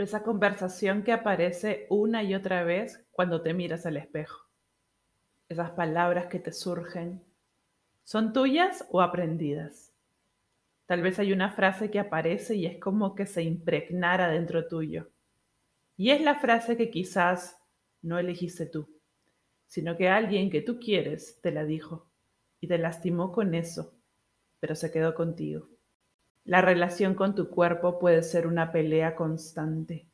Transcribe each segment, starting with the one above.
Esa conversación que aparece una y otra vez cuando te miras al espejo. Esas palabras que te surgen. ¿Son tuyas o aprendidas? Tal vez hay una frase que aparece y es como que se impregnara dentro tuyo. Y es la frase que quizás no elegiste tú, sino que alguien que tú quieres te la dijo y te lastimó con eso, pero se quedó contigo. La relación con tu cuerpo puede ser una pelea constante,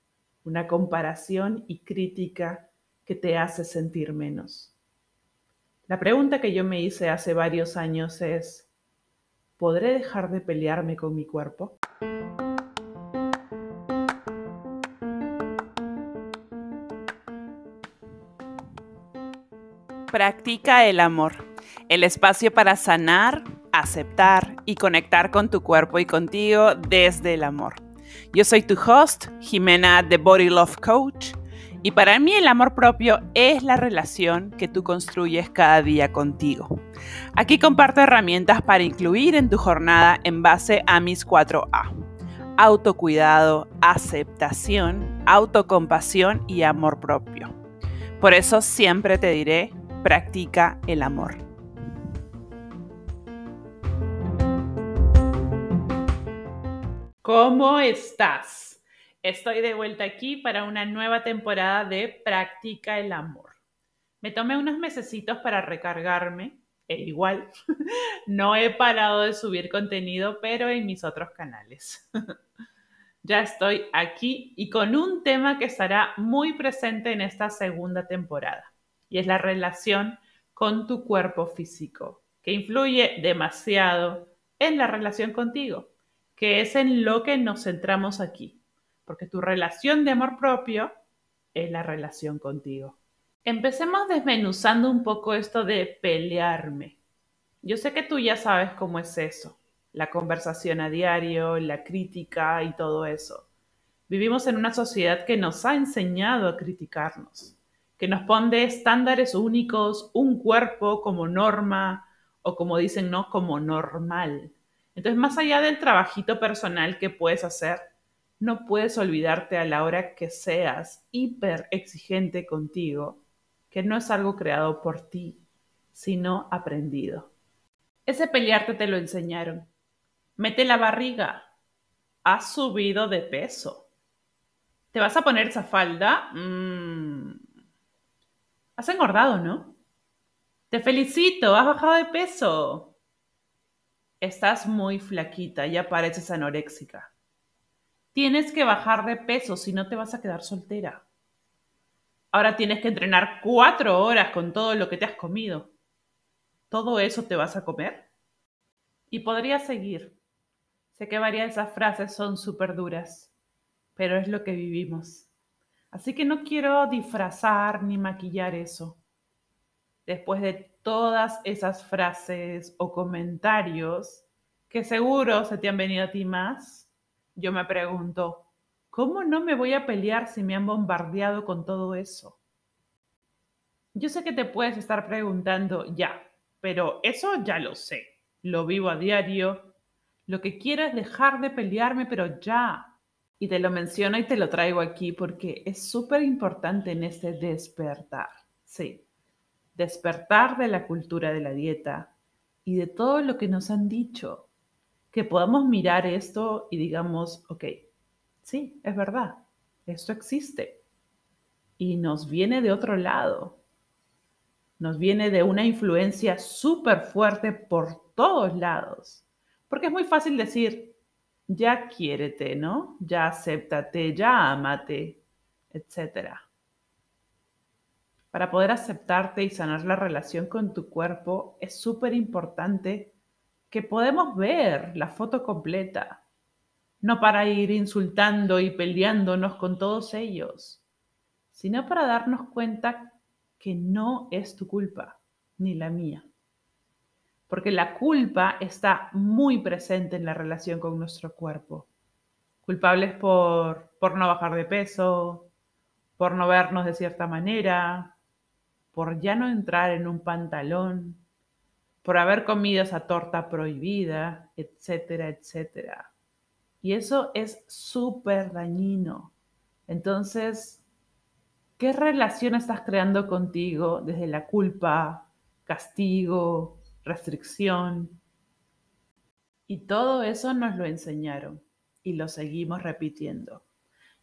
una comparación y crítica que te hace sentir menos. La pregunta que yo me hice hace varios años es, ¿podré dejar de pelearme con mi cuerpo? Practica el amor, el espacio para sanar, aceptar y conectar con tu cuerpo y contigo desde el amor. Yo soy tu host, Jimena, The Body Love Coach, y para mí el amor propio es la relación que tú construyes cada día contigo. Aquí comparto herramientas para incluir en tu jornada en base a mis 4A. Autocuidado, aceptación, autocompasión y amor propio. Por eso siempre te diré, practica el amor. ¿Cómo estás? Estoy de vuelta aquí para una nueva temporada de Practica el Amor. Me tomé unos mesecitos para recargarme, e igual no he parado de subir contenido, pero en mis otros canales. ya estoy aquí y con un tema que estará muy presente en esta segunda temporada, y es la relación con tu cuerpo físico, que influye demasiado en la relación contigo que es en lo que nos centramos aquí, porque tu relación de amor propio es la relación contigo. Empecemos desmenuzando un poco esto de pelearme. Yo sé que tú ya sabes cómo es eso, la conversación a diario, la crítica y todo eso. Vivimos en una sociedad que nos ha enseñado a criticarnos, que nos pone estándares únicos, un cuerpo como norma o como dicen, no, como normal. Entonces, más allá del trabajito personal que puedes hacer, no puedes olvidarte a la hora que seas hiper exigente contigo, que no es algo creado por ti, sino aprendido. Ese pelearte te lo enseñaron. Mete la barriga. Has subido de peso. ¿Te vas a poner esa falda? Mm. Has engordado, ¿no? Te felicito, has bajado de peso estás muy flaquita, ya pareces anoréxica. Tienes que bajar de peso, si no te vas a quedar soltera. Ahora tienes que entrenar cuatro horas con todo lo que te has comido. ¿Todo eso te vas a comer? Y podría seguir. Sé que varias de esas frases son súper duras, pero es lo que vivimos. Así que no quiero disfrazar ni maquillar eso. Después de todas esas frases o comentarios que seguro se te han venido a ti más, yo me pregunto, ¿cómo no me voy a pelear si me han bombardeado con todo eso? Yo sé que te puedes estar preguntando, ya, pero eso ya lo sé, lo vivo a diario, lo que quiero es dejar de pelearme, pero ya. Y te lo menciono y te lo traigo aquí porque es súper importante en este despertar. Sí, despertar de la cultura de la dieta y de todo lo que nos han dicho, que podamos mirar esto y digamos, ok, sí, es verdad, esto existe y nos viene de otro lado, nos viene de una influencia súper fuerte por todos lados, porque es muy fácil decir, ya quiérete, ¿no? Ya acéptate, ya amate, etcétera. Para poder aceptarte y sanar la relación con tu cuerpo, es súper importante que podemos ver la foto completa, no para ir insultando y peleándonos con todos ellos, sino para darnos cuenta que no es tu culpa ni la mía. Porque la culpa está muy presente en la relación con nuestro cuerpo. Culpables por, por no bajar de peso, por no vernos de cierta manera, por ya no entrar en un pantalón, por haber comido esa torta prohibida, etcétera, etcétera. Y eso es súper dañino, Entonces, ¿qué relación estás creando contigo desde la culpa, castigo, restricción? Y todo eso nos lo enseñaron y lo seguimos repitiendo.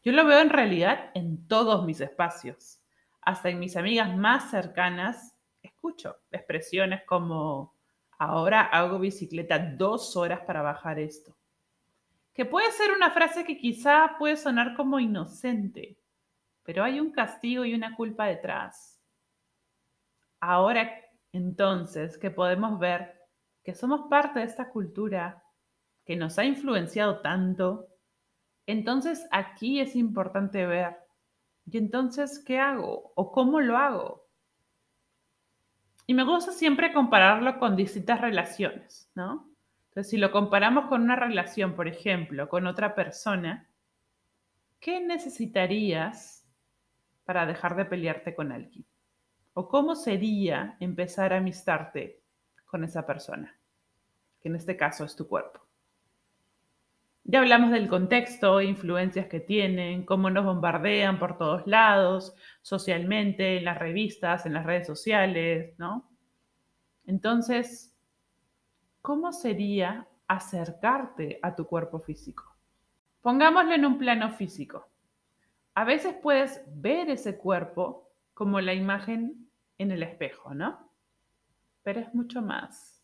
Yo lo veo en realidad en todos mis espacios. Hasta en mis amigas más cercanas escucho expresiones como, ahora hago bicicleta dos horas para bajar esto. Que puede ser una frase que quizá puede sonar como inocente, pero hay un castigo y una culpa detrás. Ahora entonces que podemos ver que somos parte de esta cultura que nos ha influenciado tanto, entonces aquí es importante ver, ¿y entonces qué hago? ¿O cómo lo hago? Y me gusta siempre compararlo con distintas relaciones, ¿no? Entonces, si lo comparamos con una relación, por ejemplo, con otra persona, ¿qué necesitarías para dejar de pelearte con alguien? ¿O cómo sería empezar a amistarte con esa persona? Que en este caso es tu cuerpo. Ya hablamos del contexto, influencias que tienen, cómo nos bombardean por todos lados, socialmente, en las revistas, en las redes sociales, ¿no? Entonces, ¿cómo sería acercarte a tu cuerpo físico? Pongámoslo en un plano físico. A veces puedes ver ese cuerpo como la imagen en el espejo, ¿no? Pero es mucho más.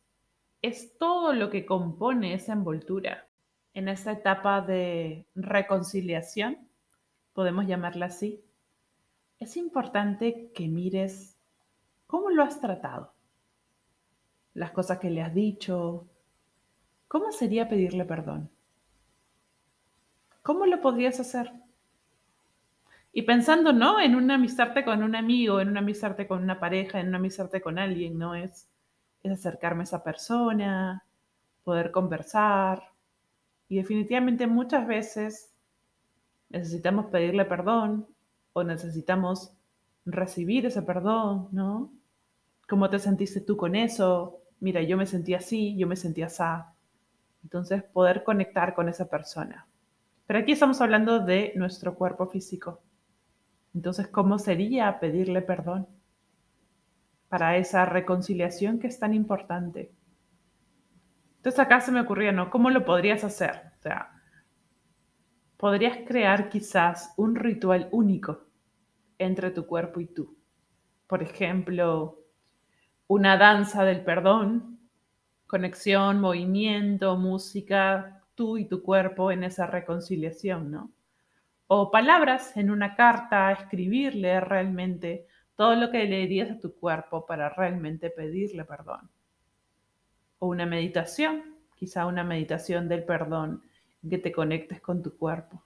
Es todo lo que compone esa envoltura en esta etapa de reconciliación, podemos llamarla así, es importante que mires cómo lo has tratado, las cosas que le has dicho, cómo sería pedirle perdón, cómo lo podrías hacer. Y pensando, ¿no? En una amistarte con un amigo, en una amistarte con una pareja, en una amistarte con alguien, ¿no? Es acercarme a esa persona, poder conversar, y definitivamente muchas veces necesitamos pedirle perdón o necesitamos recibir ese perdón, ¿no? ¿Cómo te sentiste tú con eso? Mira, yo me sentí así, yo me sentí así. Entonces, poder conectar con esa persona. Pero aquí estamos hablando de nuestro cuerpo físico. Entonces, ¿cómo sería pedirle perdón para esa reconciliación que es tan importante? Entonces acá se me ocurría, ¿no? ¿Cómo lo podrías hacer? O sea, podrías crear quizás un ritual único entre tu cuerpo y tú. Por ejemplo, una danza del perdón, conexión, movimiento, música, tú y tu cuerpo en esa reconciliación, ¿no? O palabras en una carta, escribirle realmente todo lo que le dirías a tu cuerpo para realmente pedirle perdón o una meditación, quizá una meditación del perdón, que te conectes con tu cuerpo.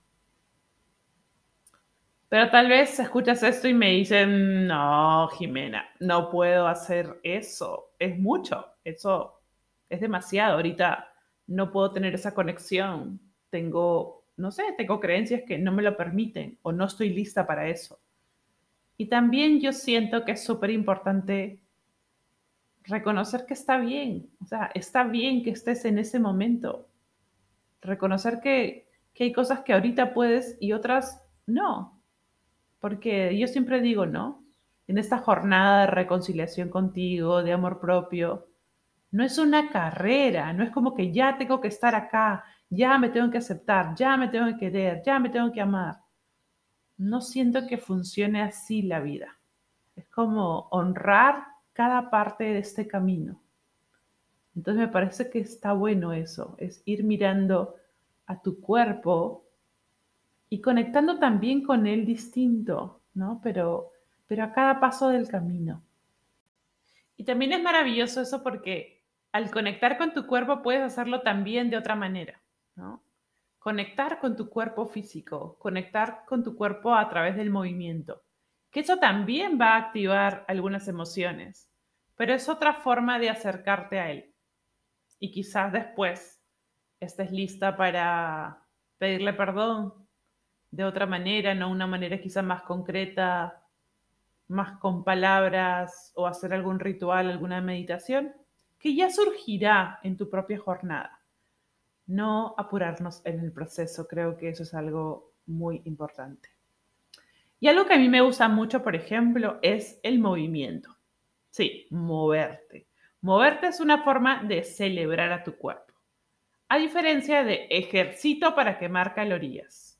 Pero tal vez escuchas esto y me dicen, no, Jimena, no puedo hacer eso, es mucho, eso es demasiado, ahorita no puedo tener esa conexión, tengo, no sé, tengo creencias que no me lo permiten o no estoy lista para eso. Y también yo siento que es súper importante reconocer que está bien, o sea, está bien que estés en ese momento. Reconocer que, hay cosas que ahorita puedes y otras no. Porque yo siempre digo, ¿no? En esta jornada de reconciliación contigo, de amor propio, no es una carrera, no es como que ya tengo que estar acá, ya me tengo que aceptar, ya me tengo que querer, ya me tengo que amar. No siento que funcione así la vida. Es como honrar cada parte de este camino. Entonces me parece que está bueno eso, es ir mirando a tu cuerpo y conectando también con él distinto, ¿no? Pero, pero a cada paso del camino. Y también es maravilloso eso porque al conectar con tu cuerpo puedes hacerlo también de otra manera, ¿no? Conectar con tu cuerpo físico, conectar con tu cuerpo a través del movimiento que eso también va a activar algunas emociones, pero es otra forma de acercarte a él. Y quizás después estés lista para pedirle perdón de otra manera, no una manera quizás más concreta, más con palabras o hacer algún ritual, alguna meditación, que ya surgirá en tu propia jornada. No apurarnos en el proceso, creo que eso es algo muy importante. Y algo que a mí me gusta mucho, por ejemplo, es el movimiento. Sí, moverte. Moverte es una forma de celebrar a tu cuerpo. A diferencia de ejercito para quemar calorías.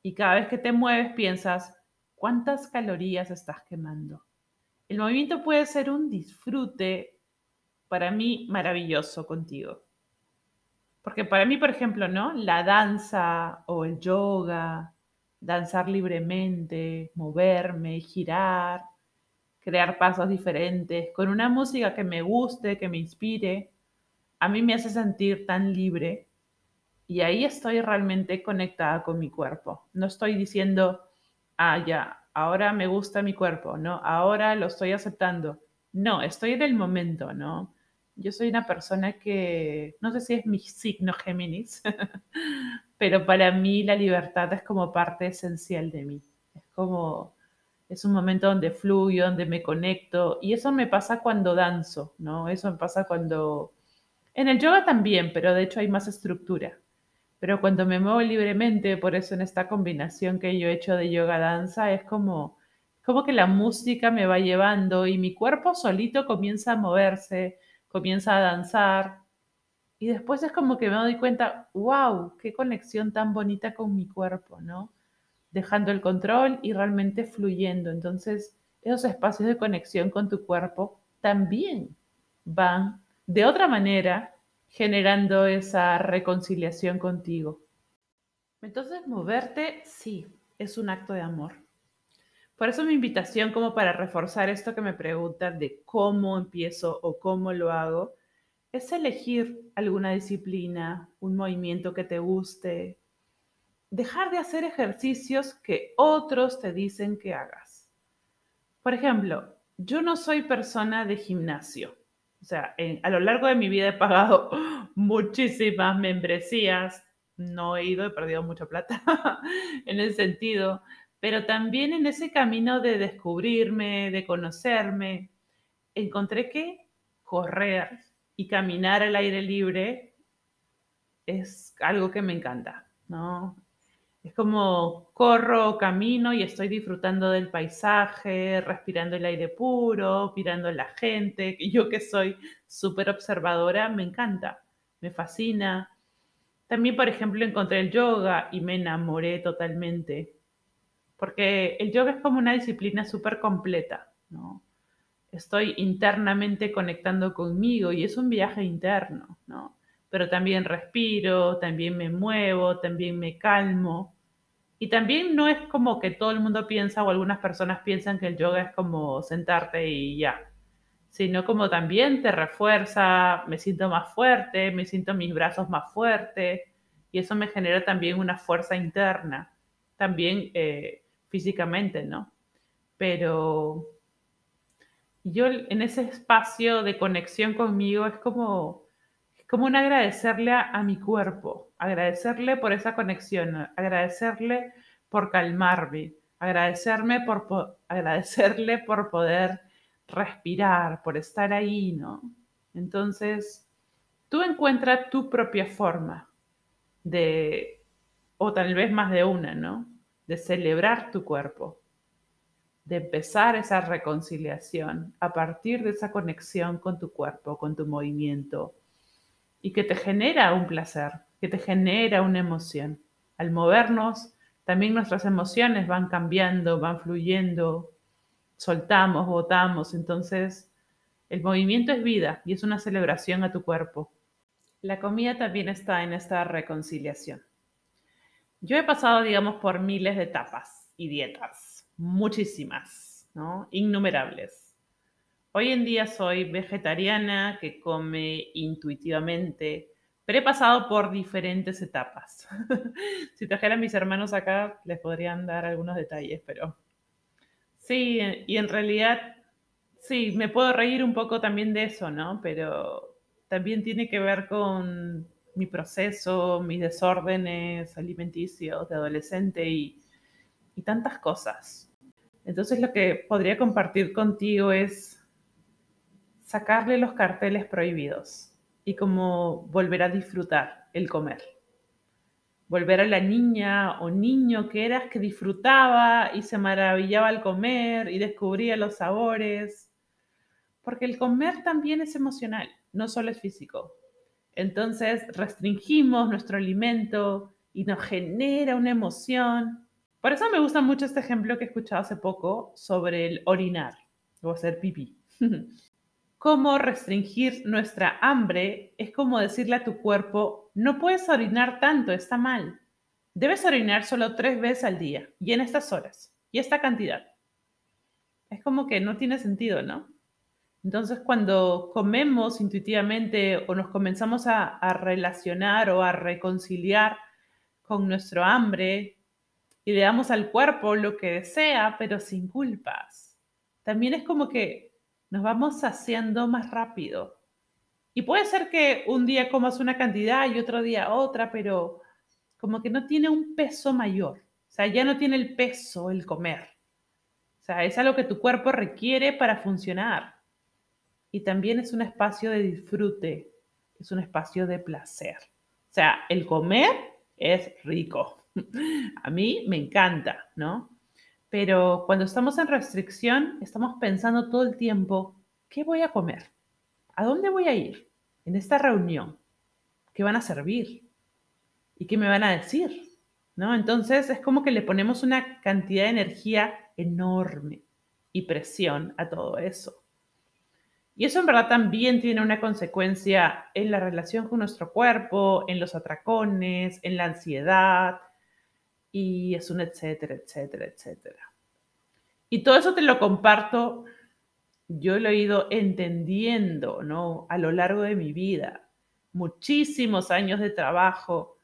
Y cada vez que te mueves piensas, ¿cuántas calorías estás quemando? El movimiento puede ser un disfrute para mí maravilloso contigo. Porque para mí, por ejemplo, ¿no? La danza o el yoga, danzar libremente, moverme, girar, crear pasos diferentes, con una música que me guste, que me inspire, a mí me hace sentir tan libre y ahí estoy realmente conectada con mi cuerpo. No estoy diciendo, ah, ya, ahora me gusta mi cuerpo, ¿no? Ahora lo estoy aceptando. No, estoy en el momento, ¿no? Yo soy una persona que, no sé si es mi signo Géminis, pero para mí la libertad es como parte esencial de mí. Es como es un momento donde fluyo, donde me conecto. Y eso me pasa cuando danzo, ¿no? Eso me pasa cuando... En el yoga también, pero de hecho hay más estructura. Pero cuando me muevo libremente, por eso en esta combinación que yo he hecho de yoga-danza, es como, como que la música me va llevando y mi cuerpo solito comienza a moverse, comienza a danzar. Y después es como que me doy cuenta, wow, qué conexión tan bonita con mi cuerpo, ¿no? dejando el control y realmente fluyendo. Entonces, esos espacios de conexión con tu cuerpo también van de otra manera generando esa reconciliación contigo. Entonces, moverte, sí, es un acto de amor. Por eso mi invitación como para reforzar esto que me preguntan de cómo empiezo o cómo lo hago, es elegir alguna disciplina, un movimiento que te guste, dejar de hacer ejercicios que otros te dicen que hagas. Por ejemplo, yo no soy persona de gimnasio. O sea, a lo largo de mi vida he pagado muchísimas membresías. No he ido, he perdido mucha plata en ese sentido. Pero también en ese camino de descubrirme, de conocerme, encontré que correr y caminar al aire libre es algo que me encanta, ¿no? Es como corro, camino y estoy disfrutando del paisaje, respirando el aire puro, mirando a la gente. Yo que soy súper observadora, me encanta, me fascina. También, por ejemplo, encontré el yoga y me enamoré totalmente, porque el yoga es como una disciplina súper completa, ¿no? Estoy internamente conectando conmigo y es un viaje interno, ¿no? Pero también respiro, también me muevo, también me calmo y también no es como que todo el mundo piensa o algunas personas piensan que el yoga es como sentarte y ya, sino como también te refuerza, me siento más fuerte, me siento mis brazos más fuertes y eso me genera también una fuerza interna, también eh, físicamente, ¿no? Pero yo en ese espacio de conexión conmigo es como como un agradecerle a, mi cuerpo, agradecerle por esa conexión, agradecerle por calmarme, agradecerme agradecerle por poder respirar, por estar ahí, ¿no? Entonces, tú encuentras tu propia forma de, o tal vez más de una, ¿no? De celebrar tu cuerpo, de empezar esa reconciliación a partir de esa conexión con tu cuerpo, con tu movimiento, y que te genera un placer, que te genera una emoción. Al movernos, también nuestras emociones van cambiando, van fluyendo, soltamos, botamos, entonces el movimiento es vida y es una celebración a tu cuerpo. La comida también está en esta reconciliación. Yo he pasado, digamos, por miles de etapas y dietas, muchísimas, ¿no? Innumerables Hoy en día soy vegetariana que come intuitivamente, pero he pasado por diferentes etapas. si trajeran mis hermanos acá, les podrían dar algunos detalles, pero sí, y en realidad, sí, me puedo reír un poco también de eso, ¿no? Pero también tiene que ver con mi proceso, mis desórdenes alimenticios de adolescente y, y tantas cosas. Entonces lo que podría compartir contigo es sacarle los carteles prohibidos y como volver a disfrutar el comer. volver a la niña o niño que eras que disfrutaba y se maravillaba al comer y descubría los sabores. Porque el comer también es emocional, no solo es físico. Entonces restringimos nuestro alimento y nos genera una emoción. Por eso me gusta mucho este ejemplo que he escuchado hace poco sobre el orinar o hacer pipí. Cómo restringir nuestra hambre es como decirle a tu cuerpo, no puedes orinar tanto, está mal. Debes orinar solo tres veces al día y en estas horas y esta cantidad. Es como que no tiene sentido, ¿no? Entonces, cuando comemos intuitivamente o nos comenzamos a, a, relacionar o a reconciliar con nuestro hambre y le damos al cuerpo lo que desea, pero sin culpas, también es como que nos vamos haciendo más rápido. Y puede ser que un día comas una cantidad y otro día otra, pero como que no tiene un peso mayor. O sea, ya no tiene el peso el comer. O sea, es algo que tu cuerpo requiere para funcionar. Y también es un espacio de disfrute, es un espacio de placer. O sea, el comer es rico. A mí me encanta, ¿no? Pero cuando estamos en restricción, estamos pensando todo el tiempo, ¿qué voy a comer? ¿A dónde voy a ir? En esta reunión, ¿qué van a servir? ¿Y qué me van a decir? ¿No? Entonces es como que le ponemos una cantidad de energía enorme y presión a todo eso. Y eso en verdad también tiene una consecuencia en la relación con nuestro cuerpo, en los atracones, en la ansiedad, y es un etcétera, etcétera, etcétera. Y todo eso te lo comparto, yo lo he ido entendiendo, ¿no? A lo largo de mi vida, muchísimos años de trabajo,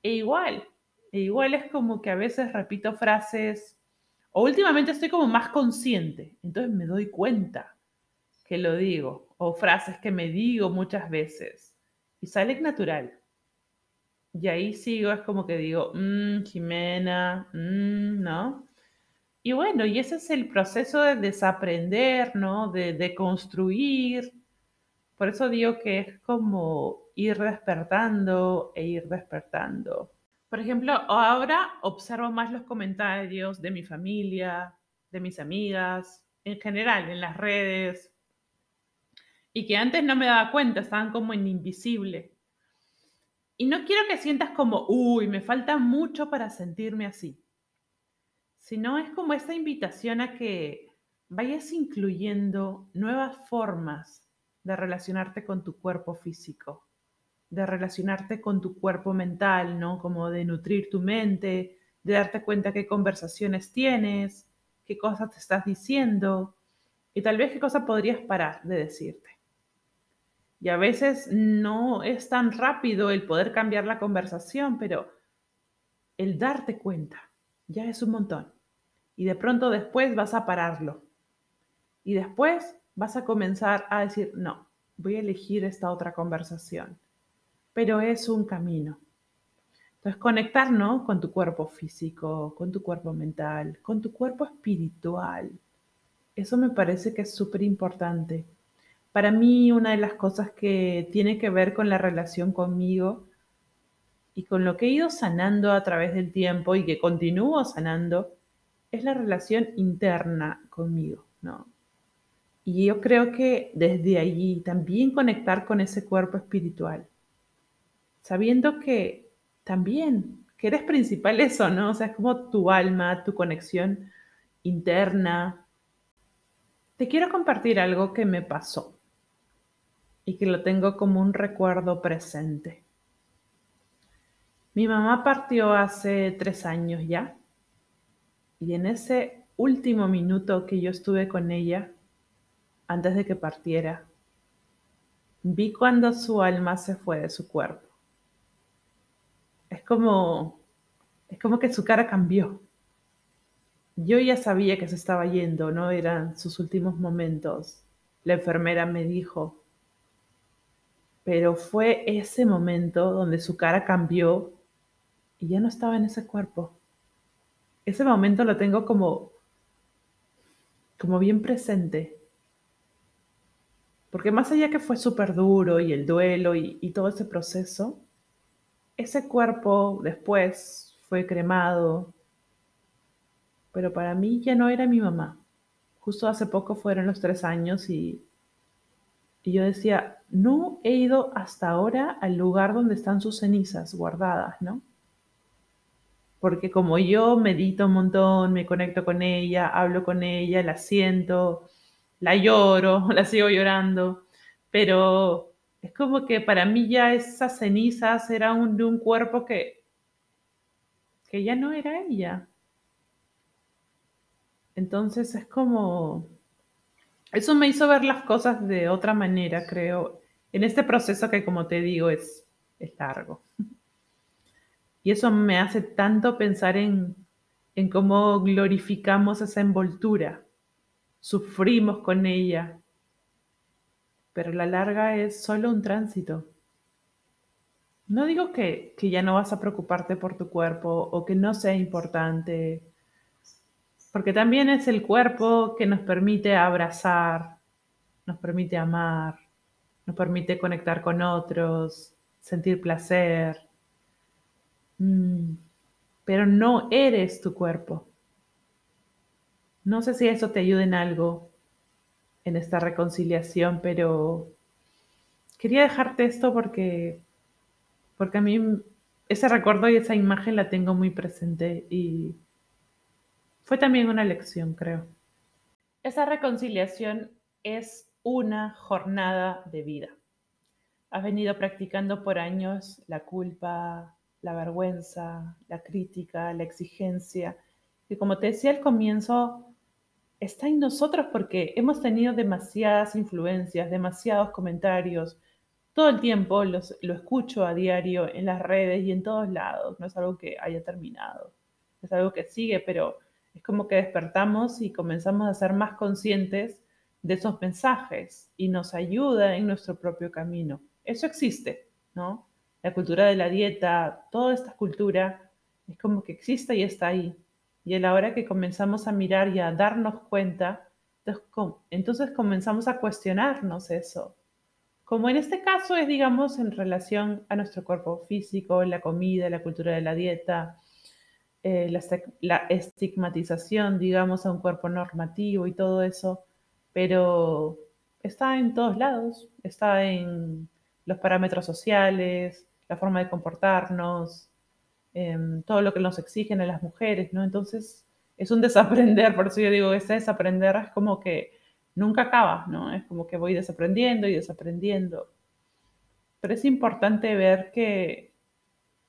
e igual, e igual es como que a veces repito frases, o últimamente estoy como más consciente, entonces me doy cuenta que lo digo, o frases que me digo muchas veces, y sale natural. Y ahí sigo, es como que digo, mmm, Jimena, mmm, ¿no? Y bueno, y ese es el proceso de desaprender, ¿no? De, de construir. Por eso digo que es como ir despertando e ir despertando. Por ejemplo, ahora observo más los comentarios de mi familia, de mis amigas, en general, en las redes, y que antes no me daba cuenta, estaban como en invisible. Y no quiero que sientas como, uy, me falta mucho para sentirme así, sino es como esta invitación a que vayas incluyendo nuevas formas de relacionarte con tu cuerpo físico, de relacionarte con tu cuerpo mental, ¿no? Como de nutrir tu mente, de darte cuenta qué conversaciones tienes, qué cosas te estás diciendo y tal vez qué cosa podrías parar de decirte. Y a veces no es tan rápido el poder cambiar la conversación, pero el darte cuenta ya es un montón. Y de pronto después vas a pararlo. Y después vas a comenzar a decir, no, voy a elegir esta otra conversación. Pero es un camino. Entonces, conectar con tu cuerpo físico, con tu cuerpo mental, con tu cuerpo espiritual. Eso me parece que es súper importante para mí una de las cosas que tiene que ver con la relación conmigo y con lo que he ido sanando a través del tiempo y que continúo sanando es la relación interna conmigo, ¿no? Y yo creo que desde allí también conectar con ese cuerpo espiritual, sabiendo que también, que eres principal eso, ¿no? O sea, es como tu alma, tu conexión interna. Te quiero compartir algo que me pasó y que lo tengo como un recuerdo presente. Mi mamá partió hace tres años ya y en ese último minuto que yo estuve con ella, antes de que partiera, vi cuando su alma se fue de su cuerpo. Es como, es como que su cara cambió. Yo ya sabía que se estaba yendo, no eran sus últimos momentos. La enfermera me dijo, pero fue ese momento donde su cara cambió y ya no estaba en ese cuerpo. Ese momento lo tengo como, como bien presente. Porque más allá que fue súper duro y el duelo y, y todo ese proceso, ese cuerpo después fue cremado, pero para mí ya no era mi mamá. Justo hace poco fueron los tres años y, y yo decía, no he ido hasta ahora al lugar donde están sus cenizas guardadas, ¿no? Porque como yo medito un montón, me conecto con ella, hablo con ella, la siento, la lloro, la sigo llorando, pero es como que para mí ya esas cenizas eran de un cuerpo que, que ya no era ella. Entonces es como, eso me hizo ver las cosas de otra manera, creo, en este proceso que como te digo es, largo. Y eso me hace tanto pensar en, en cómo glorificamos esa envoltura, sufrimos con ella, pero la larga es solo un tránsito. No digo que, que, ya no vas a preocuparte por tu cuerpo o que no sea importante, porque también es el cuerpo que nos permite abrazar, nos permite amar, nos permite conectar con otros, sentir placer. Mm, pero no eres tu cuerpo. No sé si eso te ayuda en algo en esta reconciliación, pero quería dejarte esto porque, porque a mí ese recuerdo y esa imagen la tengo muy presente y fue también una lección, creo. Esa reconciliación es una jornada de vida. Has venido practicando por años la culpa, la vergüenza, la crítica, la exigencia, y como te decía al comienzo, está en nosotros porque hemos tenido demasiadas influencias, demasiados comentarios. Todo el tiempo lo escucho a diario en las redes y en todos lados. No es algo que haya terminado, es algo que sigue, pero es como que despertamos y comenzamos a ser más conscientes de esos mensajes y nos ayuda en nuestro propio camino. Eso existe, ¿no? La cultura de la dieta, toda esta cultura es como que existe y está ahí. Y a la hora que comenzamos a mirar y a darnos cuenta, entonces comenzamos a cuestionarnos eso. Como en este caso es, digamos, en relación a nuestro cuerpo físico, la comida, la cultura de la dieta, eh, la, estigmatización, digamos, a un cuerpo normativo y todo eso, pero está en todos lados, está en los parámetros sociales, la forma de comportarnos, Em, todo lo que nos exigen a las mujeres, ¿no? Entonces es un desaprender, por eso yo digo, ese desaprender es como que nunca acaba, ¿no? Es como que voy desaprendiendo y desaprendiendo. Pero es importante ver que,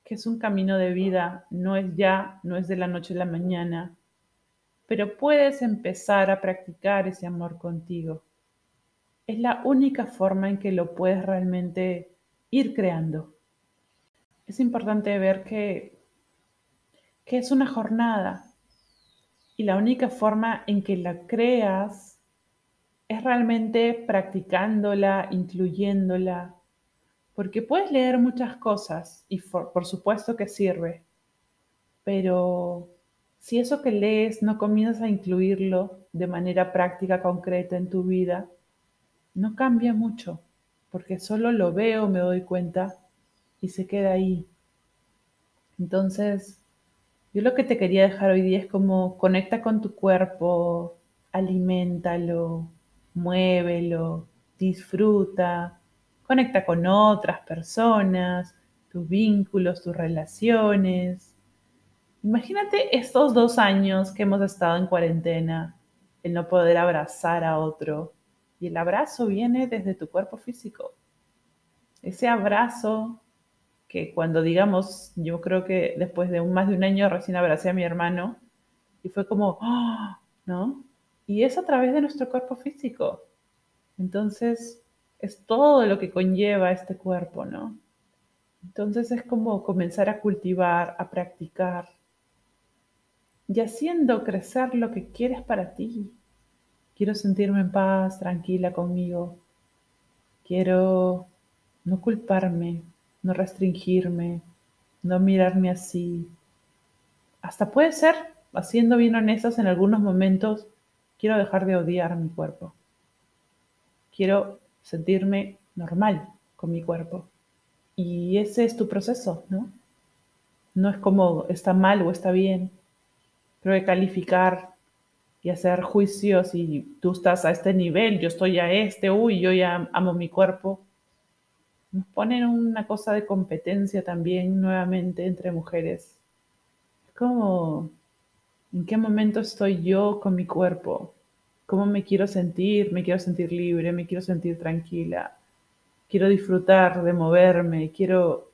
que es un camino de vida, no es ya, no es de la noche a la mañana, pero puedes empezar a practicar ese amor contigo. Es la única forma en que lo puedes realmente ir creando es importante ver que, que es una jornada y la única forma en que la creas es realmente practicándola, incluyéndola, porque puedes leer muchas cosas y por, supuesto que sirve, pero si eso que lees no comienzas a incluirlo de manera práctica, concreta en tu vida, no cambia mucho, porque solo lo veo, me doy cuenta y se queda ahí. Entonces, yo lo que te quería dejar hoy día es como conecta con tu cuerpo, aliméntalo, muévelo, disfruta, conecta con otras personas, tus vínculos, tus relaciones. Imagínate estos dos años que hemos estado en cuarentena, el no poder abrazar a otro. Y el abrazo viene desde tu cuerpo físico. Ese abrazo que cuando digamos, yo creo que después de un, más de un año recién abracé a mi hermano y fue como, ¡oh! ¿no? Y es a través de nuestro cuerpo físico. Entonces, es todo lo que conlleva este cuerpo, ¿no? Entonces es como comenzar a cultivar, a practicar y haciendo crecer lo que quieres para ti. Quiero sentirme en paz, tranquila conmigo. Quiero no culparme, no restringirme, no mirarme así. Hasta puede ser, haciendo bien honestas en algunos momentos, quiero dejar de odiar mi cuerpo. Quiero sentirme normal con mi cuerpo. Y ese es tu proceso, ¿no? No es como está mal o está bien. Creo calificar y hacer juicios y tú estás a este nivel, yo estoy a este, uy, yo ya amo mi cuerpo. Nos ponen una cosa de competencia también nuevamente entre mujeres. Como, ¿en qué momento estoy yo con mi cuerpo? ¿Cómo me quiero sentir? Me quiero sentir libre, me quiero sentir tranquila. Quiero disfrutar de moverme, quiero,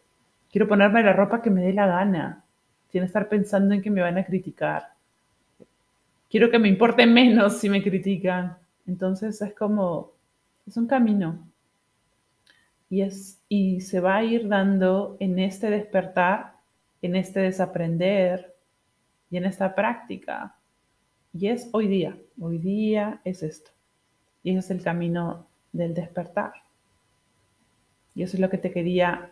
quiero ponerme la ropa que me dé la gana, sin estar pensando en que me van a criticar quiero que me importe menos si me critican. Entonces es como, es un camino. Y, es, y se va a ir dando en este despertar, en este desaprender y en esta práctica. Y es hoy día, hoy día es esto. Y ese es el camino del despertar. Y eso es lo que te quería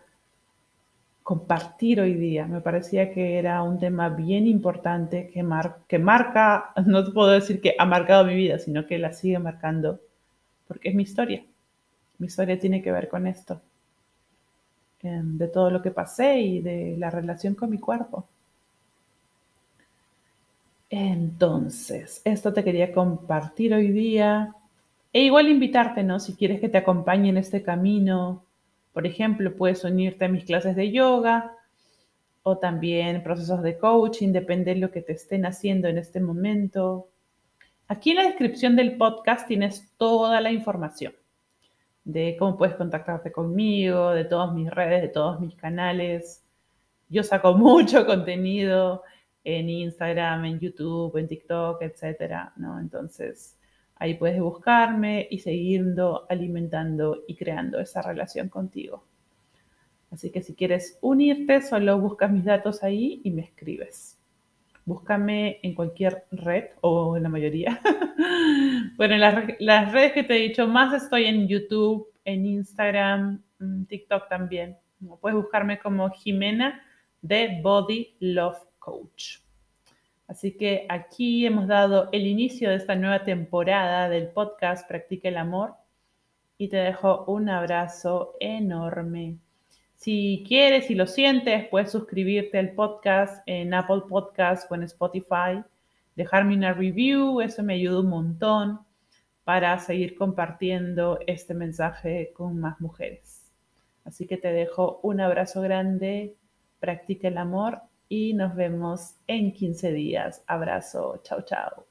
compartir hoy día. Me parecía que era un tema bien importante que, marca, no te puedo decir que ha marcado mi vida, sino que la sigue marcando, porque es mi historia. Mi historia tiene que ver con esto, em, de todo lo que pasé y de la relación con mi cuerpo. Entonces, esto te quería compartir hoy día. E igual invitarte, ¿no? Si quieres que te acompañe en este camino, por ejemplo, puedes unirte a mis clases de yoga o también procesos de coaching, depende de lo que te estén haciendo en este momento. Aquí en la descripción del podcast tienes toda la información de cómo puedes contactarte conmigo, de todas mis redes, de todos mis canales. Yo saco mucho contenido en Instagram, en YouTube, en TikTok, etcétera, ¿no? Entonces, Ahí puedes buscarme y seguirlo alimentando y creando esa relación contigo. Así que si quieres unirte, solo buscas mis datos ahí y me escribes. Búscame en cualquier red o en la mayoría. bueno, en las, redes que te he dicho más estoy en YouTube, en Instagram, TikTok también. Puedes buscarme como Jimena de Body Love Coach. Así que aquí hemos dado el inicio de esta nueva temporada del podcast Practica el Amor y te dejo un abrazo enorme. Si quieres y lo sientes, puedes suscribirte al podcast en Apple Podcast o en Spotify, dejarme una review, eso me ayuda un montón para seguir compartiendo este mensaje con más mujeres. Así que te dejo un abrazo grande, practica el amor y nos vemos en 15 días. Abrazo, chao, chao.